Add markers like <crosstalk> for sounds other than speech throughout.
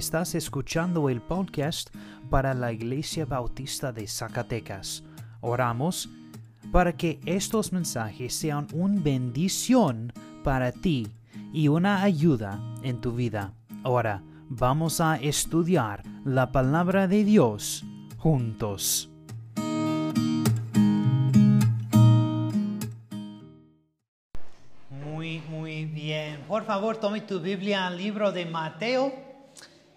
Estás escuchando el podcast para la Iglesia Bautista de Zacatecas. Oramos para que estos mensajes sean una bendición para ti y una ayuda en tu vida. Ahora vamos a estudiar la palabra de Dios juntos. Muy, muy bien. Por favor, tome tu Biblia al libro de Mateo.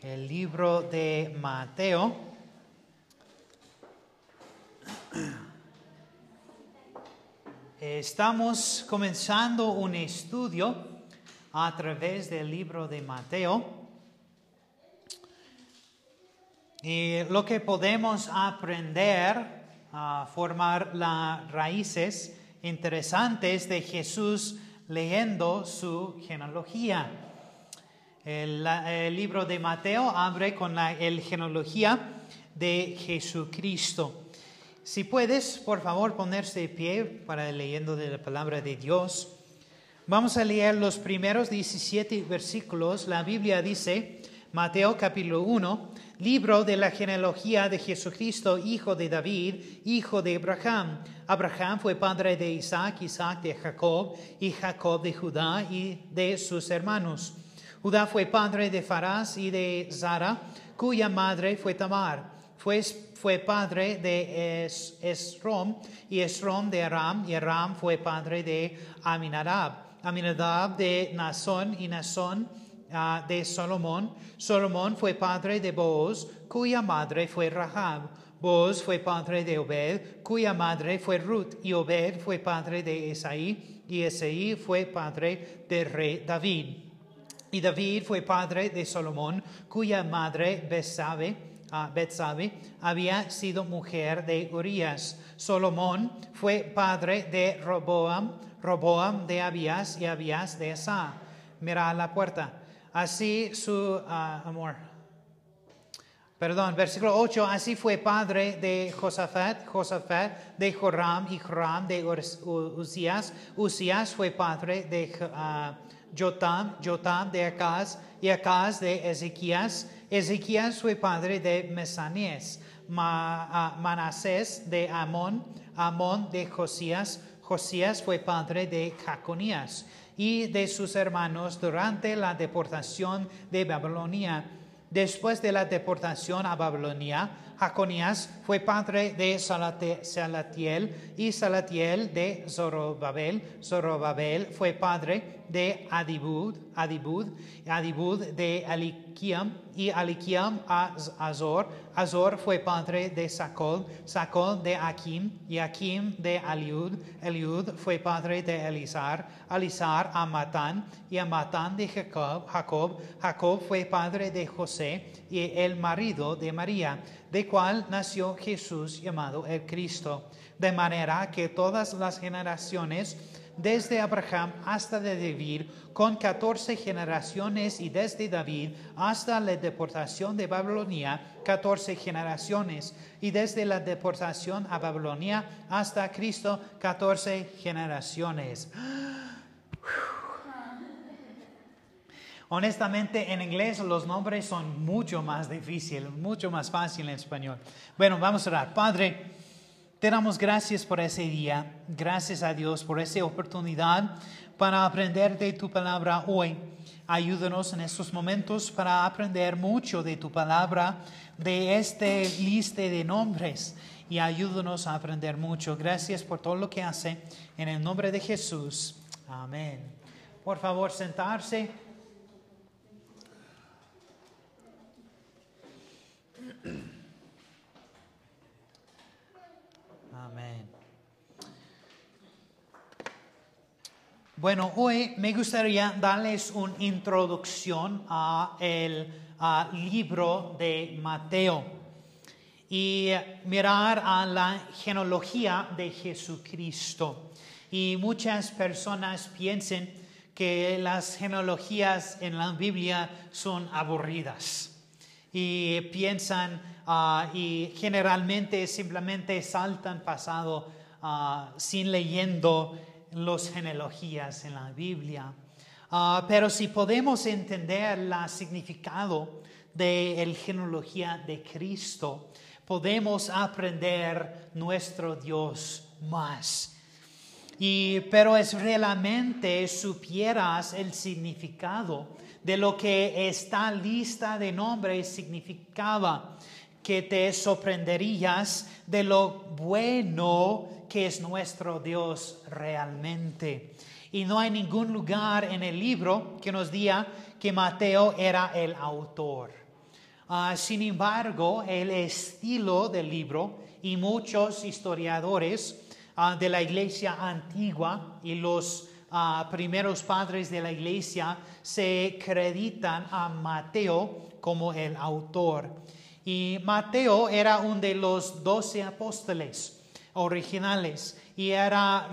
El libro de Mateo. Estamos comenzando un estudio a través del libro de Mateo. Y lo que podemos aprender a formar las raíces interesantes de Jesús leyendo su genealogía. El, libro de Mateo abre con la genealogía de Jesucristo. Si puedes, por favor, ponerse de pie para leyendo de la palabra de Dios. Vamos a leer los primeros 17 versículos. La Biblia dice, Mateo capítulo 1, libro de la genealogía de Jesucristo, hijo de David, hijo de Abraham. Abraham fue padre de Isaac, Isaac de Jacob, y Jacob de Judá y de sus hermanos. Judá fue padre de Farás y de Zara, cuya madre fue Tamar. Fue, padre de es, Esrom y Esrom de Aram, y Aram fue padre de Aminadab. Aminadab de Nasón y Nasón uh, de Salomón. Salomón fue padre de Boaz, cuya madre fue Rahab. Boaz fue padre de Obed, cuya madre fue Ruth, y Obed fue padre de Esaí, y Esaí fue padre del rey David. Y David fue padre de Salomón, cuya madre Besabe, Uh, Betsabe había sido mujer de Urias. Salomón fue padre de Roboam, Roboam de Abías y Abías de Asa. Mira la puerta. Así su uh, amor. Perdón, versículo 8. Así fue padre de Josafat, Josafat de Joram y Joram de Usías. Usías fue padre de uh, Jotam, Jotam de Acaz y Acaz de Ezequías. Ezequías fue padre de Mesanías, Ma, uh, Manasés de Amón, Amón de Josías, Josías fue padre de Jaconías y de sus hermanos durante la deportación de Babilonia. Después de la deportación a Babilonia, Jaconías fue padre de Salatiel y Salatiel de Zorobabel. Zorobabel fue padre de Adibud, Adibud, de Alikiam y Alikiam a Azor. Azor fue padre de Sacol, Sacol de Akim y Akim de Eliud. Eliud fue padre de Elizar, Elizar a Matán y a Matán de. Jacob, Jacob fue padre de José y el marido de María, de cual nació Jesús llamado el Cristo. De manera que todas las generaciones desde Abraham hasta David, con catorce generaciones, y desde David hasta la deportación de Babilonia, catorce generaciones, y desde la deportación a Babilonia hasta Cristo, catorce generaciones. Honestamente, en inglés los nombres son mucho más difíciles, mucho más fácil en español. Bueno, vamos a orar. Padre, te damos gracias por ese día, gracias a Dios por esa oportunidad para aprender de tu palabra hoy. Ayúdanos en estos momentos para aprender mucho de tu palabra, de este liste de nombres y ayúdanos a aprender mucho. Gracias por todo lo que hace. En el nombre de Jesús. Amén. Por favor, sentarse. Bueno, hoy me gustaría darles una introducción a el libro de Mateo y mirar a la genealogía de Jesucristo. Y muchas personas piensan que las genealogías en la Biblia son aburridas y piensan uh, y generalmente simplemente saltan pasado uh, sin leyendo las genealogías en la Biblia. Uh, pero si podemos entender el significado de la genealogía de Cristo, podemos aprender nuestro Dios más. Y, pero es realmente supieras el significado de lo que esta lista de nombres significaba, que te sorprenderías de lo bueno que es nuestro Dios realmente. Y no hay ningún lugar en el libro que nos diga que Mateo era el autor. Ah, sin embargo, el estilo del libro y muchos historiadores ah, de la iglesia antigua y los ah, primeros padres de la iglesia se acreditan a Mateo como el autor. Y Mateo era uno de los doce apóstoles originales y era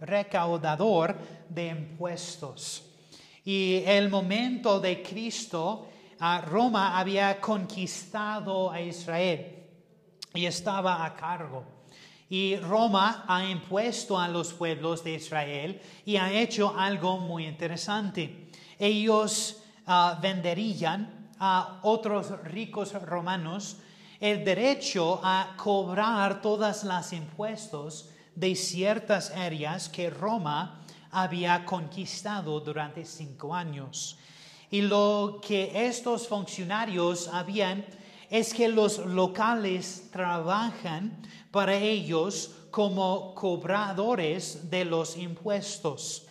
recaudador de impuestos. Y el momento de Cristo, Roma había conquistado a Israel y estaba a cargo. Y Roma ha impuesto a los pueblos de Israel y ha hecho algo muy interesante. Ellos ah, venderían a otros ricos romanos el derecho a cobrar todas las impuestos de ciertas áreas que Roma había conquistado durante cinco años. Y lo que estos funcionarios habían es que los locales trabajan para ellos como cobradores de los impuestos.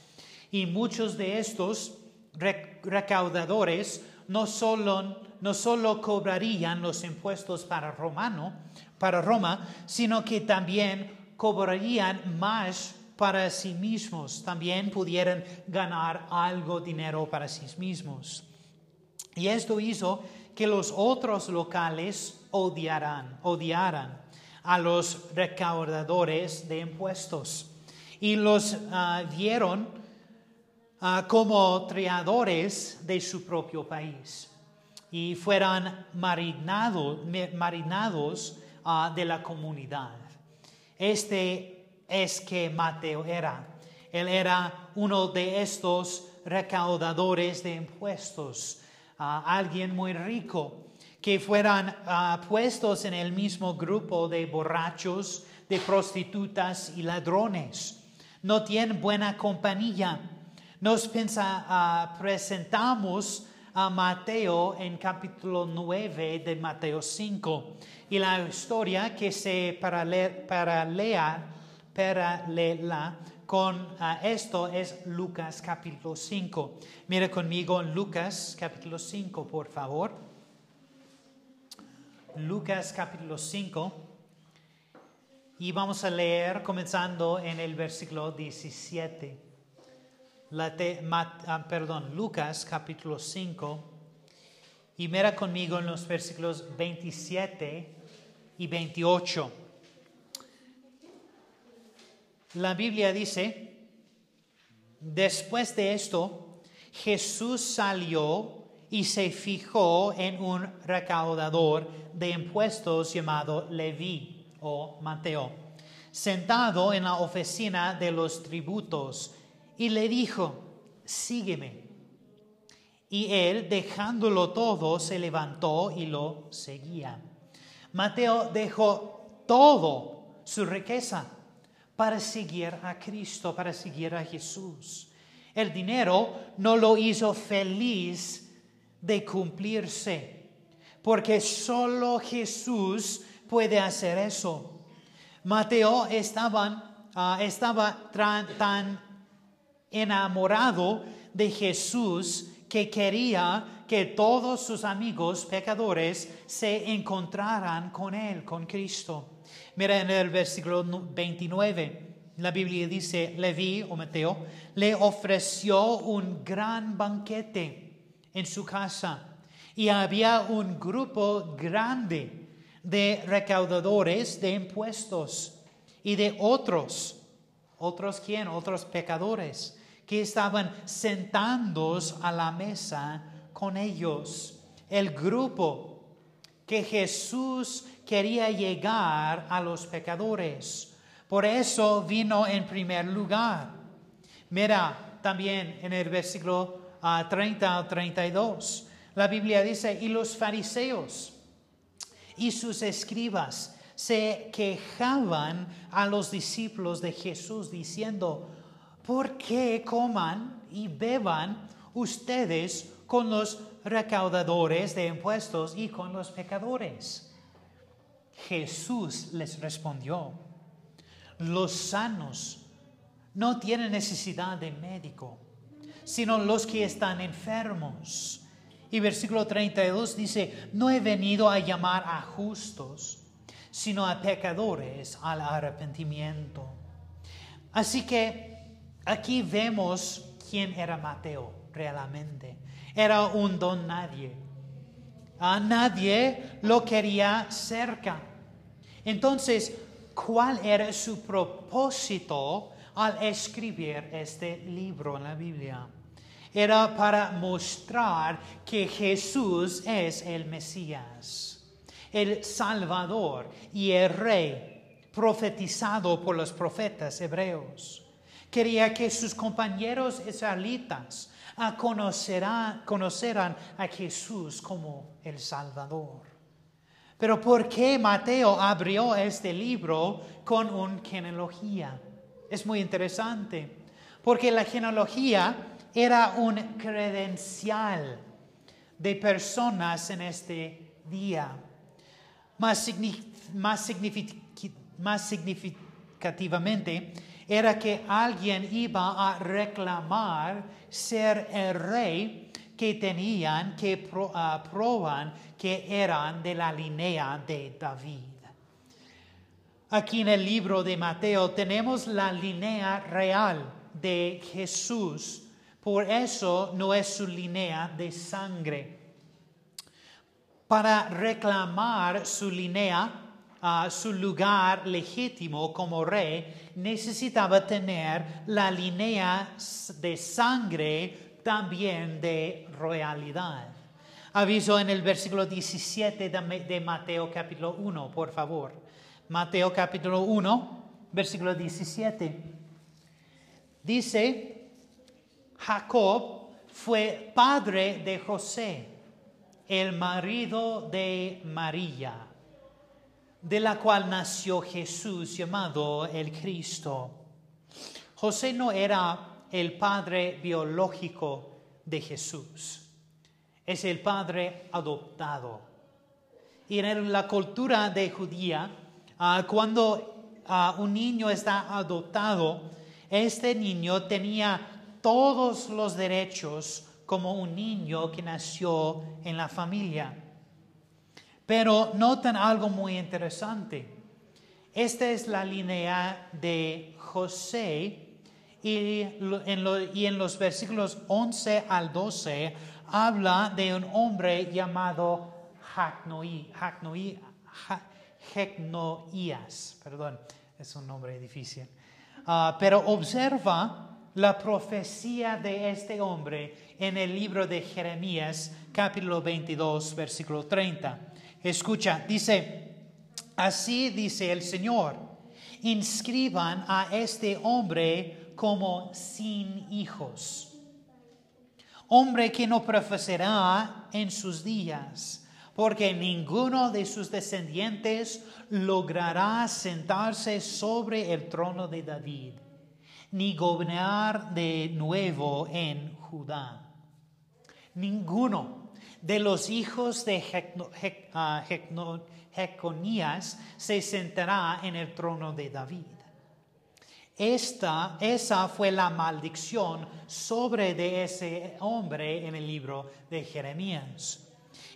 Y muchos de estos recaudadores no solo, no solo cobrarían los impuestos para, Romano, para Roma, sino que también cobrarían más para sí mismos, también pudieran ganar algo dinero para sí mismos. Y esto hizo que los otros locales odiaran, odiaran a los recaudadores de impuestos y los uh, vieron Ah, como triadores de su propio país y fueran marinados, ah, de la comunidad. Este es que Mateo era. Él era uno de estos recaudadores de impuestos, ah, alguien muy rico, que fueran puestos en el mismo grupo de borrachos, de prostitutas y ladrones. No tienen buena compañía nos pensa, presentamos a Mateo en capítulo 9 de Mateo 5 y la historia que se paralela, con esto es Lucas capítulo 5. Mira conmigo en Lucas capítulo 5, por favor. Lucas capítulo 5. Y vamos a leer comenzando en el versículo 17 ah, perdón, Lucas capítulo 5 y mira conmigo en los versículos 27 y 28. La Biblia dice, después de esto, Jesús salió y se fijó en un recaudador de impuestos llamado Leví o Mateo, sentado en la oficina de los tributos y le dijo, sígueme. Y él, dejándolo todo, se levantó y lo seguía. Mateo dejó todo su riqueza para seguir a Cristo, para seguir a Jesús. El dinero no lo hizo feliz de cumplirse, porque solo Jesús puede hacer eso. Mateo estaban, ah, estaba tan enamorado de Jesús que quería que todos sus amigos pecadores se encontraran con Él, con Cristo. Mira en el versículo 29, la Biblia dice, Leví o Mateo le ofreció un gran banquete en su casa y había un grupo grande de recaudadores de impuestos y de otros, otros quién, otros pecadores que estaban sentados a la mesa con ellos. El grupo que Jesús quería llegar a los pecadores. Por eso vino en primer lugar. Mira también en el versículo 30 ah, al 32. La Biblia dice, y los fariseos y sus escribas se quejaban a los discípulos de Jesús diciendo, ¿por qué coman y beban ustedes con los recaudadores de impuestos y con los pecadores? Jesús les respondió, los sanos no tienen necesidad de médico, sino los que están enfermos. Y versículo 32 dice, no he venido a llamar a justos, sino a pecadores al arrepentimiento. Así que aquí vemos quién era Mateo realmente. Era un don nadie. A nadie lo quería cerca. Entonces, ¿cuál era su propósito al escribir este libro en la Biblia? Era para mostrar que Jesús es el Mesías, el Salvador y el Rey profetizado por los profetas hebreos. Quería que sus compañeros israelitas conocerán a Jesús como el Salvador. Pero ¿por qué Mateo abrió este libro con una genealogía? Es muy interesante, porque la genealogía era un credencial de personas en este día. Más significativamente, era que alguien iba a reclamar ser el rey que tenían, que ah, proban que eran de la línea de David. Aquí en el libro de Mateo tenemos la línea real de Jesús, por eso no es su línea de sangre. Para reclamar su línea, su lugar legítimo como rey, necesitaba tener la línea de sangre también de royalidad. Aviso en el versículo 17 de Mateo capítulo 1, por favor. Mateo capítulo 1, versículo 17. Dice, Jacob fue padre de José, el marido de María de la cual nació Jesús llamado el Cristo. José no era el padre biológico de Jesús, es el padre adoptado. Y en la cultura de judía, ah, cuando ah, un niño está adoptado, este niño tenía todos los derechos como un niño que nació en la familia. Pero notan algo muy interesante. Esta es la línea de José y en, los versículos 11 al 12 habla de un hombre llamado Jecnoías. Perdón, es un nombre difícil. Ah, pero observa la profecía de este hombre en el libro de Jeremías, capítulo 22, versículo 30. Escucha, dice, así dice el Señor, inscriban a este hombre como sin hijos, hombre que no profesará en sus días, porque ninguno de sus descendientes logrará sentarse sobre el trono de David, ni gobernar de nuevo en Judá. Ninguno de los hijos de ah, Jeconías se sentará en el trono de David. Esta, esa fue la maldición sobre de ese hombre en el libro de Jeremías.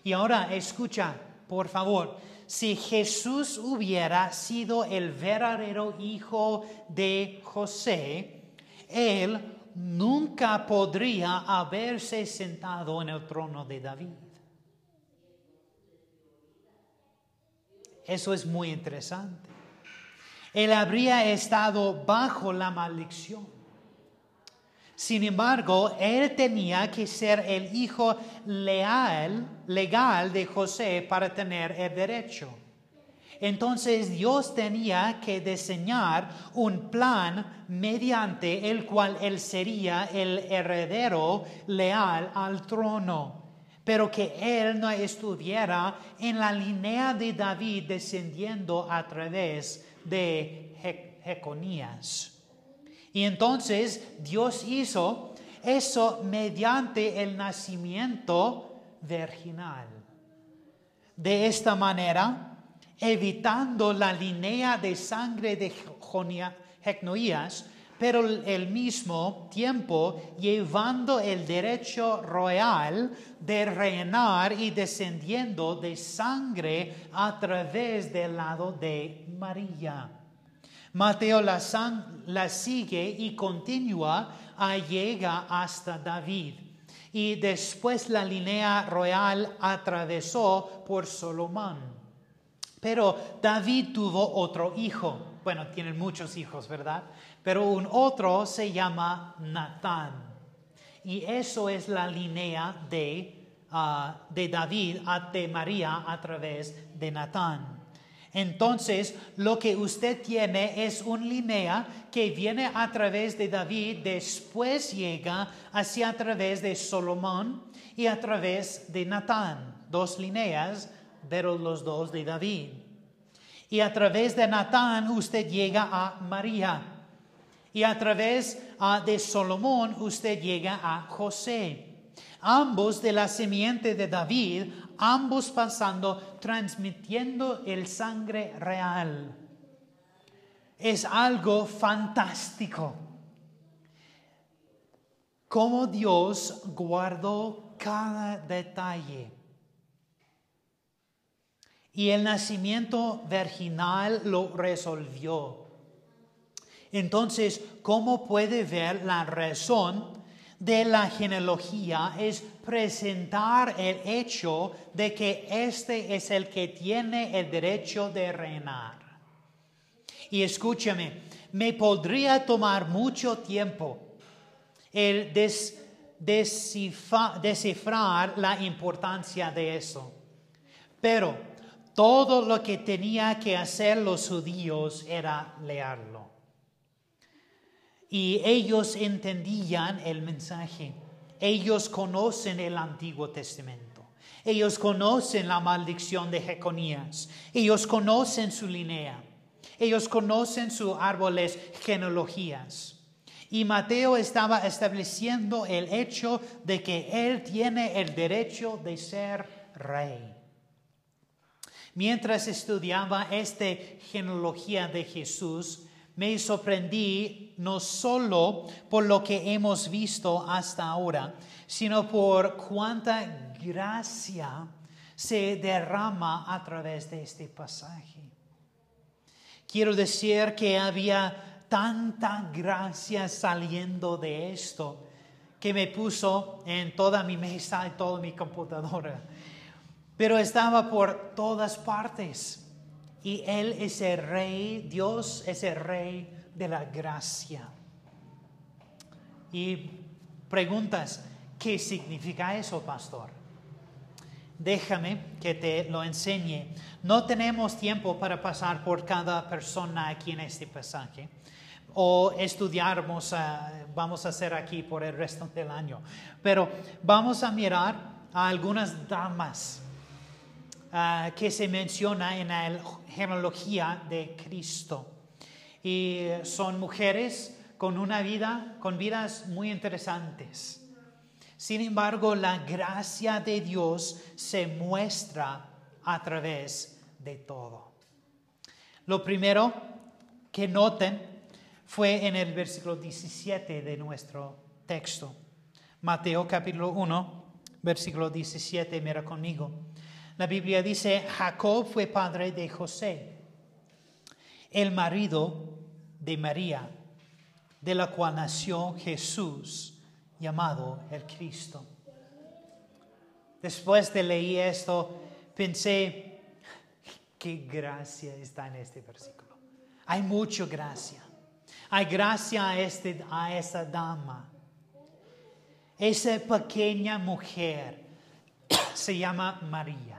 Y ahora escucha, por favor, si Jesús hubiera sido el verdadero hijo de José, él nunca podría haberse sentado en el trono de David. Eso es muy interesante. Él habría estado bajo la maldición. Sin embargo, él tenía que ser el hijo leal, legal de José para tener el derecho. Entonces Dios tenía que diseñar un plan mediante el cual él sería el heredero leal al trono. pero que él no estuviera en la línea de David descendiendo a través de Jeconías. Y entonces Dios hizo eso mediante el nacimiento virginal. De esta manera, evitando la línea de sangre de Jecnoías, pero al mismo tiempo llevando el derecho royal de reinar y descendiendo de sangre a través del lado de María. Mateo la, la sigue y continúa a llega hasta David. Y después la línea royal atravesó por Solomón. Pero David tuvo otro hijo. Bueno, tienen muchos hijos, ¿verdad? Pero un otro se llama Natán. Y eso es la línea de, ah, de David de María a través de Natán. Entonces, lo que usted tiene es un línea que viene a través de David, después llega hacia a través de Solomón y a través de Natán. Dos líneas, pero los dos de David. Y a través de Natán usted llega a María. Y a través ah, de Solomón usted llega a José. Ambos de la simiente de David, ambos pasando, transmitiendo el sangre real. Es algo fantástico. Cómo Dios guardó cada detalle. Y el nacimiento virginal lo resolvió. Entonces, ¿cómo puede ver la razón de la genealogía es presentar el hecho de que este es el que tiene el derecho de reinar. Y escúchame, me podría tomar mucho tiempo el descifrar la importancia de eso. Pero todo lo que tenía que hacer los judíos era leerlo y ellos entendían el mensaje. Ellos conocen el Antiguo Testamento. Ellos conocen la maldición de Jeconías. Ellos conocen su línea. Ellos conocen sus árboles genealogías. Y Mateo estaba estableciendo el hecho de que él tiene el derecho de ser rey. Mientras estudiaba esta genealogía de Jesús, me sorprendí no solo por lo que hemos visto hasta ahora, sino por cuánta gracia se derrama a través de este pasaje. Quiero decir que había tanta gracia saliendo de esto que me puso en toda mi mesa y toda mi computadora. Pero estaba por todas partes. Y Él es el rey, Dios es el rey de la gracia. Y preguntas, ¿qué significa eso, pastor? Déjame que te lo enseñe. No tenemos tiempo para pasar por cada persona aquí en este pasaje o estudiarmos, vamos a hacer aquí por el resto del año. Pero vamos a mirar a algunas damas Ah, que se menciona en la genealogía de Cristo. Y son mujeres con una vida, con vidas muy interesantes. Sin embargo, la gracia de Dios se muestra a través de todo. Lo primero que noten fue en el versículo 17 de nuestro texto. Mateo capítulo 1, versículo 17, mira conmigo. La Biblia dice, Jacob fue padre de José, el marido de María, de la cual nació Jesús, llamado el Cristo. Después de leer esto, pensé, qué gracia está en este versículo. Hay mucha gracia. Hay gracia a, este, a esa dama. Esa pequeña mujer se llama María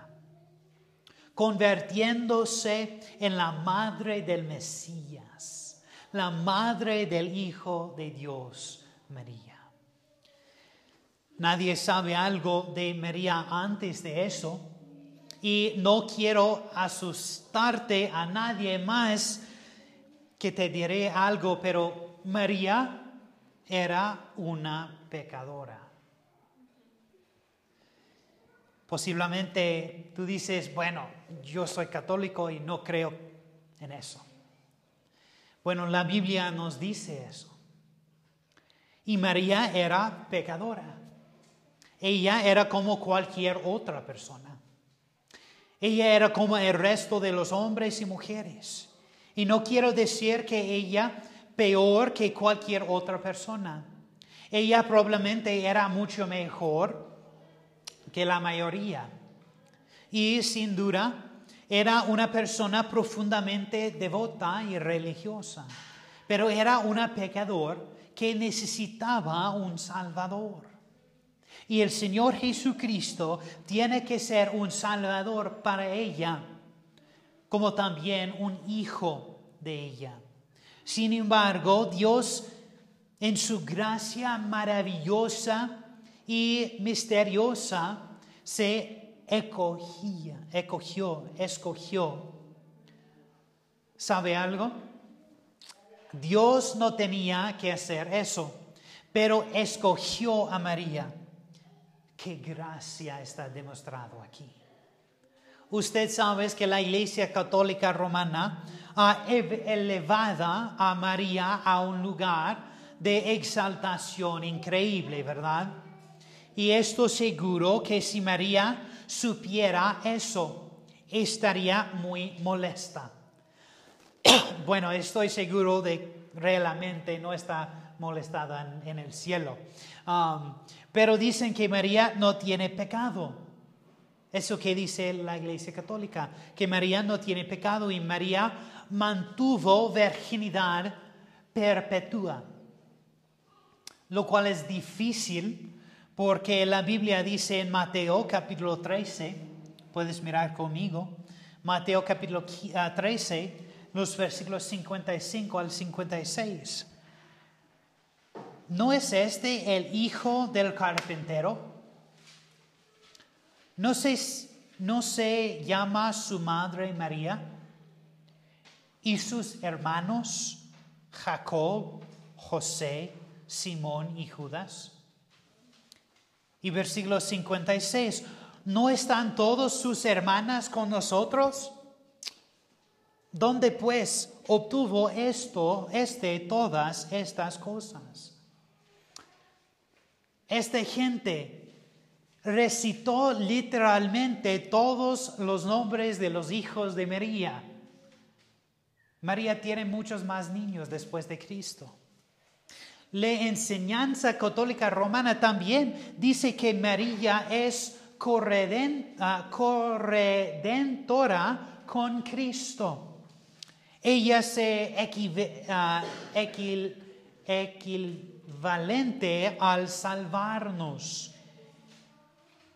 convirtiéndose en la madre del Mesías, la madre del Hijo de Dios, María. Nadie sabe algo de María antes de eso. Y no quiero asustarte a nadie más que te diré algo, pero María era una pecadora. Posiblemente tú dices, bueno, yo soy católico y no creo en eso. Bueno, la Biblia nos dice eso. Y María era pecadora. Ella era como cualquier otra persona. Ella era como el resto de los hombres y mujeres. Y no quiero decir que ella peor que cualquier otra persona. Ella probablemente era mucho mejor que la mayoría. Y sin duda era una persona profundamente devota y religiosa, pero era una pecador que necesitaba un Salvador. Y el Señor Jesucristo tiene que ser un Salvador para ella, como también un hijo de ella. Sin embargo, Dios en su gracia maravillosa y misteriosa se escogía, escogió, escogió. ¿Sabe algo? Dios no tenía que hacer eso, pero escogió a María. Qué gracia está demostrado aquí. Usted sabe que la Iglesia Católica Romana ha elevado a María a un lugar de exaltación increíble, ¿verdad? Y esto seguro que si María supiera eso, estaría muy molesta. <clears throat> bueno, estoy seguro de realmente no está molestada en, el cielo. Um, pero dicen que María no tiene pecado. Eso que dice la Iglesia Católica, que María no tiene pecado y María mantuvo virginidad perpetua, lo cual es difícil porque la Biblia dice en Mateo capítulo 13, puedes mirar conmigo, Mateo capítulo 13, ah, los versículos 55 al 56. ¿No es este el hijo del carpintero? ¿No se, no se llama su madre María? ¿Y sus hermanos Jacob, José, Simón y Judas? Y versículo 56, ¿no están todos sus hermanas con nosotros? ¿Dónde pues obtuvo esto, este, todas estas cosas? Esta gente recitó literalmente todos los nombres de los hijos de María. María tiene muchos más niños después de Cristo. La enseñanza católica romana también dice que María es ah, corredentora con Cristo. Ella se uh, equivalente al salvarnos.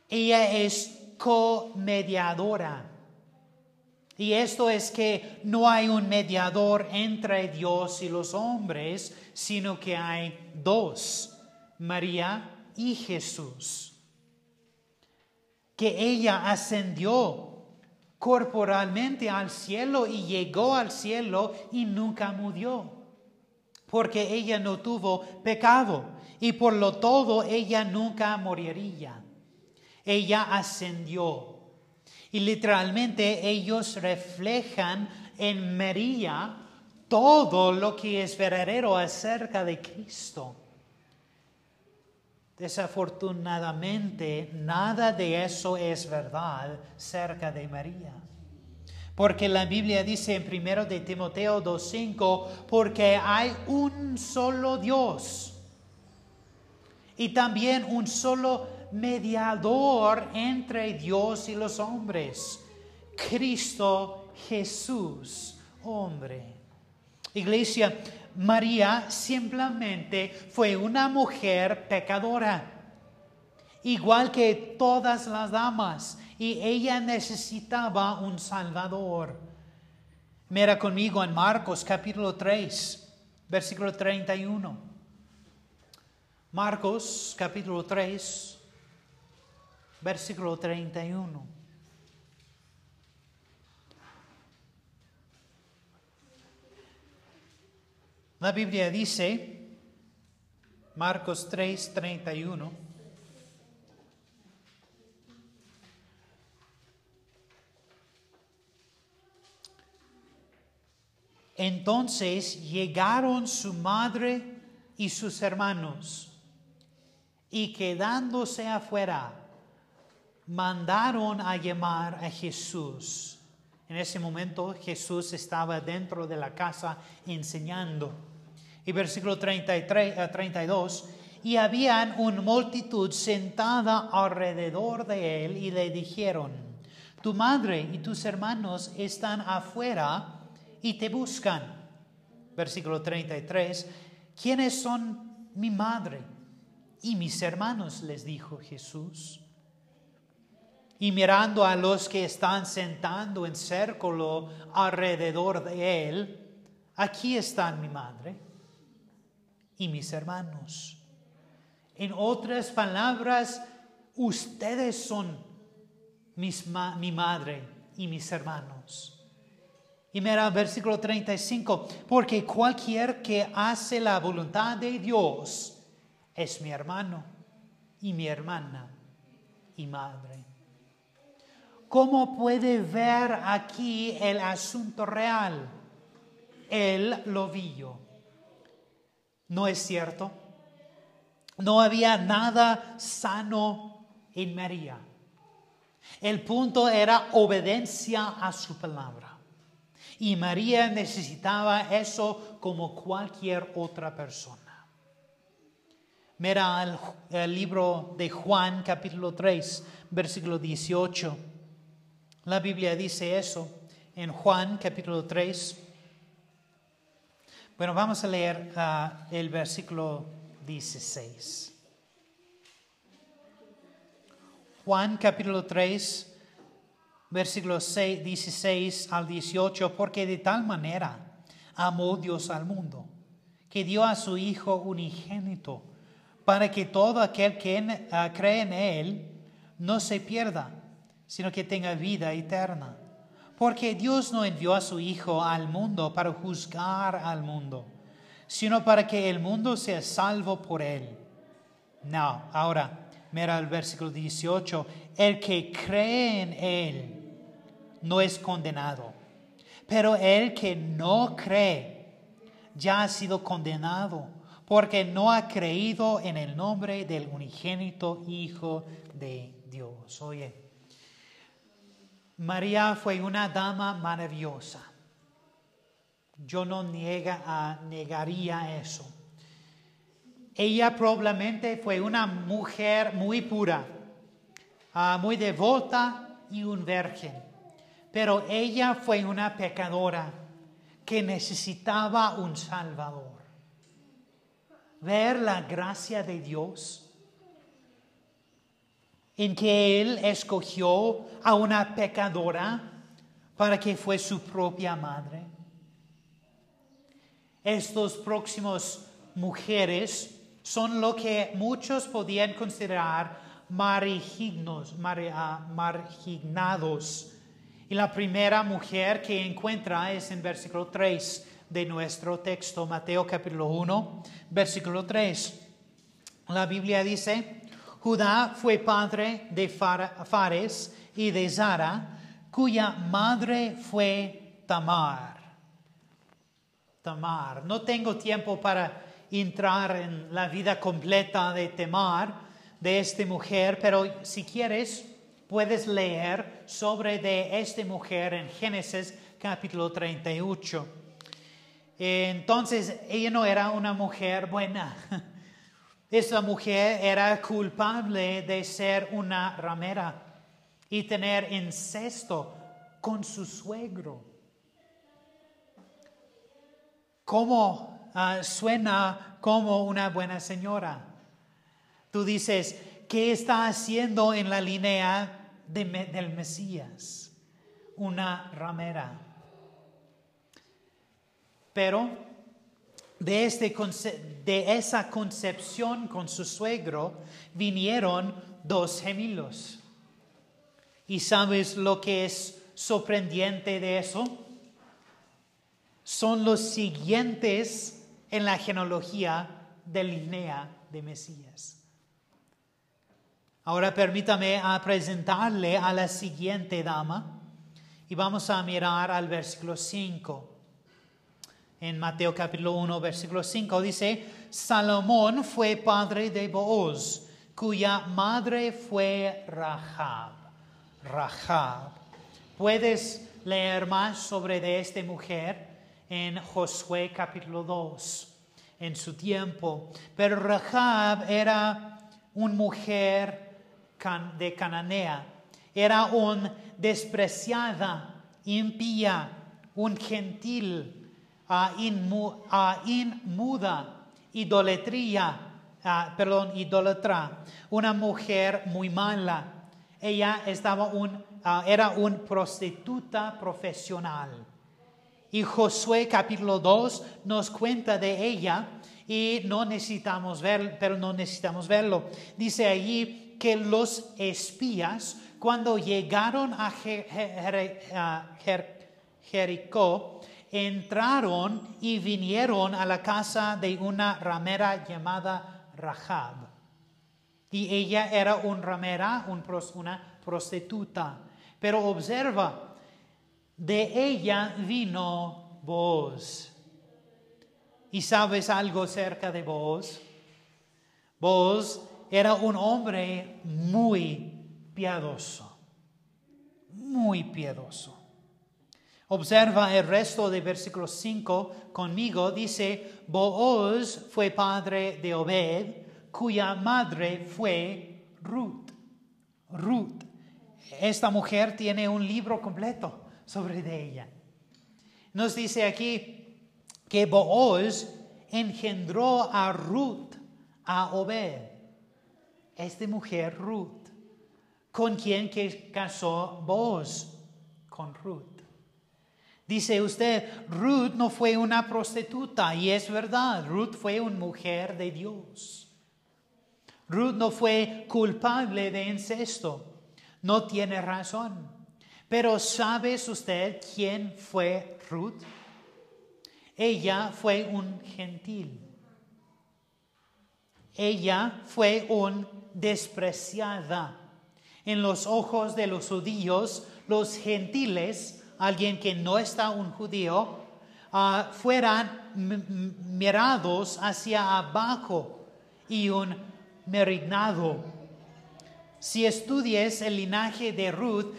Ella es comediadora. Y esto es que no hay un mediador entre Dios y los hombres, sino que hay dos, María y Jesús. Que ella ascendió corporalmente al cielo y llegó al cielo y nunca murió, porque ella no tuvo pecado y por lo todo ella nunca moriría. Ella ascendió. Y literalmente ellos reflejan en María todo lo que es verdadero acerca de Cristo. Desafortunadamente, nada de eso es verdad cerca de María. Porque la Biblia dice en 1 de Timoteo 2.5, porque hay un solo Dios y también un solo mediador entre Dios y los hombres, Cristo Jesús, hombre. Iglesia, María simplemente fue una mujer pecadora, igual que todas las damas, y ella necesitaba un Salvador. Mira conmigo en Marcos capítulo 3, versículo 31. Marcos capítulo 3, versículo 31. La Biblia dice, Marcos 3, 31, Entonces llegaron su madre y sus hermanos y quedándose afuera, mandaron a llamar a Jesús. En ese momento Jesús estaba dentro de la casa enseñando. Y versículo 33 a 32, y habían una multitud sentada alrededor de él y le dijeron, tu madre y tus hermanos están afuera y te buscan. Versículo 33, ¿quiénes son mi madre y mis hermanos? les dijo Jesús. Y mirando a los que están sentando en círculo alrededor de él, aquí están mi madre y mis hermanos. En otras palabras, ustedes son mis mi madre y mis hermanos. Y mira versículo 35, porque cualquier que hace la voluntad de Dios es mi hermano y mi hermana y madre. ¿Cómo puede ver aquí el asunto real? Él lo. ¿No es cierto? No había nada sano en María. El punto era obediencia a su palabra. Y María necesitaba eso como cualquier otra persona. Mira el, libro de Juan capítulo 3, versículo 18. La Biblia dice eso en Juan capítulo 3. Bueno, vamos a leer ah, el versículo 16. Juan capítulo 3, versículos 16 al 18, porque de tal manera amó Dios al mundo, que dio a su Hijo unigénito, para que todo aquel que ah, cree en Él no se pierda, sino que tenga vida eterna. Porque Dios no envió a su Hijo al mundo para juzgar al mundo, sino para que el mundo sea salvo por Él. No, ahora, mira el versículo 18, el que cree en Él, no es condenado. Pero el que no cree ya ha sido condenado porque no ha creído en el nombre del unigénito Hijo de Dios. Oye, María fue una dama maravillosa. Yo no niega, a, negaría eso. Ella probablemente fue una mujer muy pura, ah, muy devota y un virgen. Pero ella fue una pecadora que necesitaba un Salvador. Ver la gracia de Dios en que Él escogió a una pecadora para que fue su propia madre. Estos próximos mujeres son lo que muchos podían considerar marginados, ah, marginados y la primera mujer que encuentra es en versículo 3 de nuestro texto, Mateo capítulo 1, versículo 3. La Biblia dice, Judá fue padre de Fares y de Zara, cuya madre fue Tamar. Tamar. No tengo tiempo para entrar en la vida completa de Tamar, de esta mujer, pero si quieres, puedes leer sobre de esta mujer en Génesis capítulo 38. Entonces, ella no era una mujer buena. <laughs> Esa mujer era culpable de ser una ramera y tener incesto con su suegro. ¿Cómo ah, suena como una buena señora? Tú dices, ¿qué está haciendo en la línea del Mesías, una ramera. Pero de, este de esa concepción con su suegro vinieron dos gemelos. ¿Y sabes lo que es sorprendente de eso? Son los siguientes en la genealogía de Linnea de Mesías. Ahora permítame presentarle a la siguiente dama y vamos a mirar al versículo 5. En Mateo capítulo 1, versículo 5 dice, Salomón fue padre de Booz, cuya madre fue Rahab. Rahab. Puedes leer más sobre de esta mujer en Josué capítulo 2, en su tiempo. Pero Rahab era una mujer de Cananea, era un despreciada, impía, un gentil, ah, inmu- ah, inmuda, idolatría, ah, perdón, idolatra, una mujer muy mala. Ella estaba un, ah, era una prostituta profesional. Y Josué capítulo 2 nos cuenta de ella y no necesitamos ver, pero no necesitamos verlo. Dice allí que los espías cuando llegaron a Jer- Jer- a Jer- Jericó entraron y vinieron a la casa de una ramera llamada Rahab. Y ella era una ramera, un una prostituta. Pero observa, de ella vino Boaz. ¿Y sabes algo acerca de Boaz? Boaz era un hombre muy piadoso, muy piadoso. Observa el resto de versículo 5 conmigo. Dice, Booz fue padre de Obed, cuya madre fue Ruth. Ruth. Esta mujer tiene un libro completo sobre ella. Nos dice aquí que Booz engendró a Ruth, a Obed. Esta mujer Ruth, con quien que casó Booz, con Ruth. Dice usted, Ruth no fue una prostituta, y es verdad, Ruth fue una mujer de Dios. Ruth no fue culpable de incesto, no tiene razón. Pero ¿sabes usted quién fue Ruth? Ella fue un gentil. Ella fue un despreciada. En los ojos de los judíos, los gentiles, alguien que no está un judío, ah, fueran mirados hacia abajo y un merignado. Si estudies el linaje de Ruth,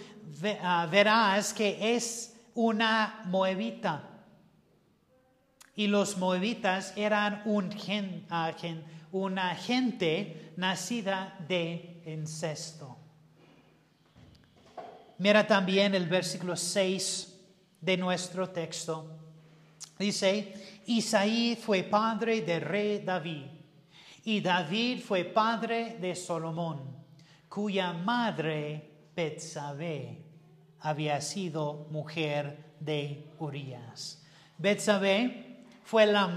ah, verás que es una moabita. Y los moabitas eran un ah, una gente nacida de incesto. Mira también el versículo 6 de nuestro texto. Dice, Isaí fue padre del rey David, y David fue padre de Salomón, cuya madre Betsabé había sido mujer de Urías. Betsabé fue la,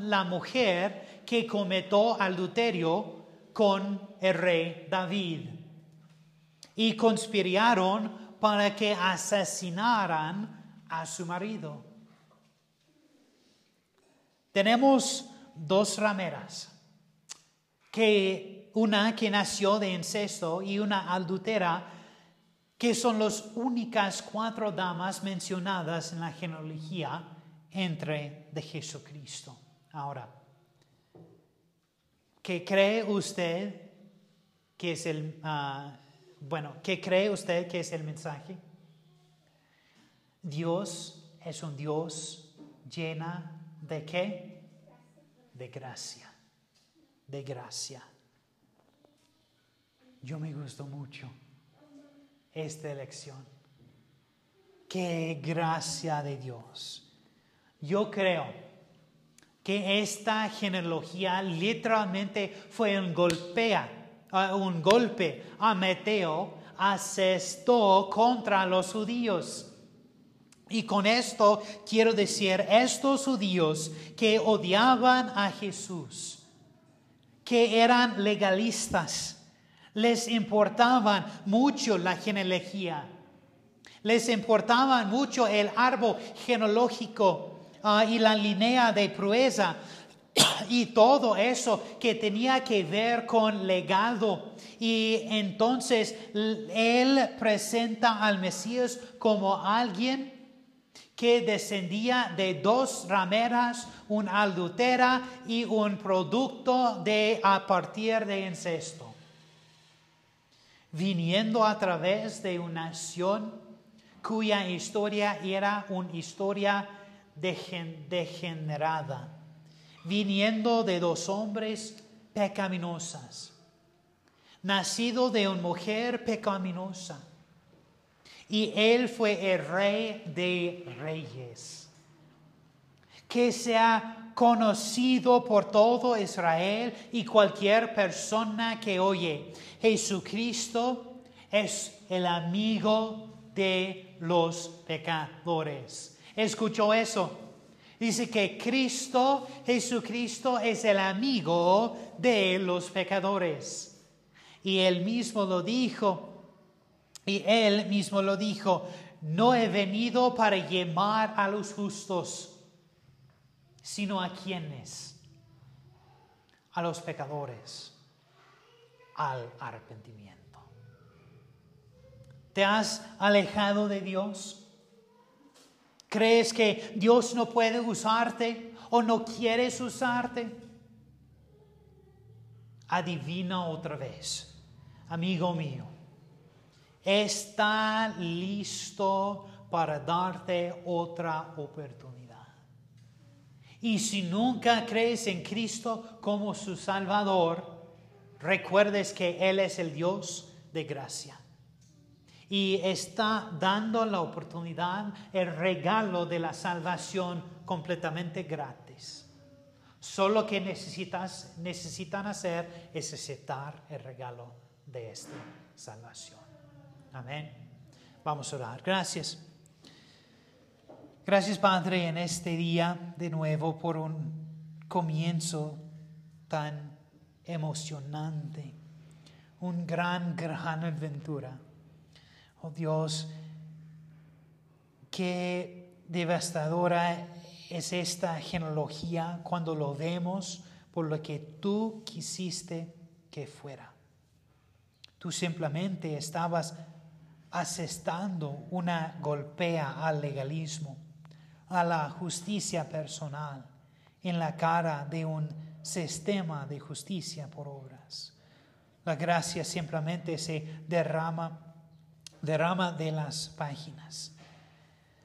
la mujer que cometió adulterio con el rey David y conspiraron para que asesinaran a su marido. Tenemos dos rameras, que una que nació de incesto y una adultera, que son las únicas cuatro damas mencionadas en la genealogía entre de Jesucristo. Ahora, ¿qué cree usted que es el, ah, bueno, qué cree usted que es el mensaje? Dios es un Dios llena de qué? De gracia, de gracia. Yo me gustó mucho esta elección. Qué gracia de Dios. Yo creo que esta genealogía literalmente fue un golpea, un golpe a Mateo asestó contra los judíos. Y con esto quiero decir, estos judíos que odiaban a Jesús, que eran legalistas, les importaba mucho la genealogía, les importaba mucho el árbol genealógico ah, y la línea de prueba <coughs> y todo eso que tenía que ver con legado. Y entonces él presenta al Mesías como alguien que descendía de dos rameras, un adultera y un producto de a partir de incesto. Viniendo a través de una nación cuya historia era una historia degenerada, viniendo de dos hombres pecaminosas, nacido de una mujer pecaminosa y él fue el rey de reyes, que se ha conocido por todo Israel y cualquier persona que oye. Jesucristo es el amigo de los pecadores. ¿Escuchó eso? Dice que Cristo, Jesucristo, es el amigo de los pecadores. Y él mismo lo dijo y él mismo lo dijo, no he venido para llamar a los justos, sino a quienes, a los pecadores, al arrepentimiento. ¿Te has alejado de Dios? ¿Crees que Dios no puede usarte o no quieres usarte? Adivina otra vez, amigo mío está listo para darte otra oportunidad. Y si nunca crees en Cristo como su Salvador, recuerdes que Él es el Dios de gracia. Y está dando la oportunidad, el regalo de la salvación completamente gratis. Solo que necesitas, necesitan hacer es aceptar el regalo de esta salvación. Amén. Vamos a orar. Gracias. Gracias Padre en este día de nuevo por un comienzo tan emocionante, un gran, gran aventura. Oh Dios, qué devastadora es esta genealogía cuando lo vemos por lo que tú quisiste que fuera. Tú simplemente estabas asestando una golpea al legalismo, a la justicia personal, en la cara de un sistema de justicia por obras. La gracia simplemente se derrama, derrama de las páginas.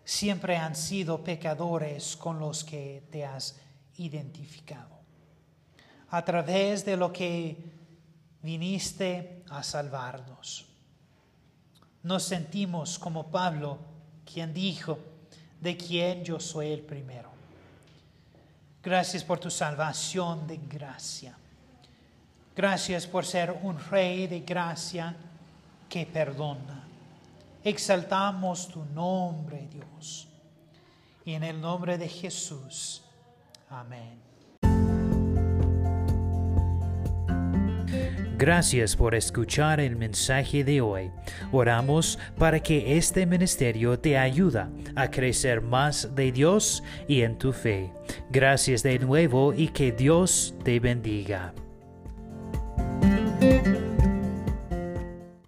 Siempre han sido pecadores con los que te has identificado. A través de lo que viniste a salvarnos nos sentimos como Pablo, quien dijo, de quien yo soy el primero. Gracias por tu salvación de gracia. Gracias por ser un rey de gracia que perdona. Exaltamos tu nombre, Dios. Y en el nombre de Jesús. Amén. Gracias por escuchar el mensaje de hoy. Oramos para que este ministerio te ayude a crecer más de Dios y en tu fe. Gracias de nuevo y que Dios te bendiga.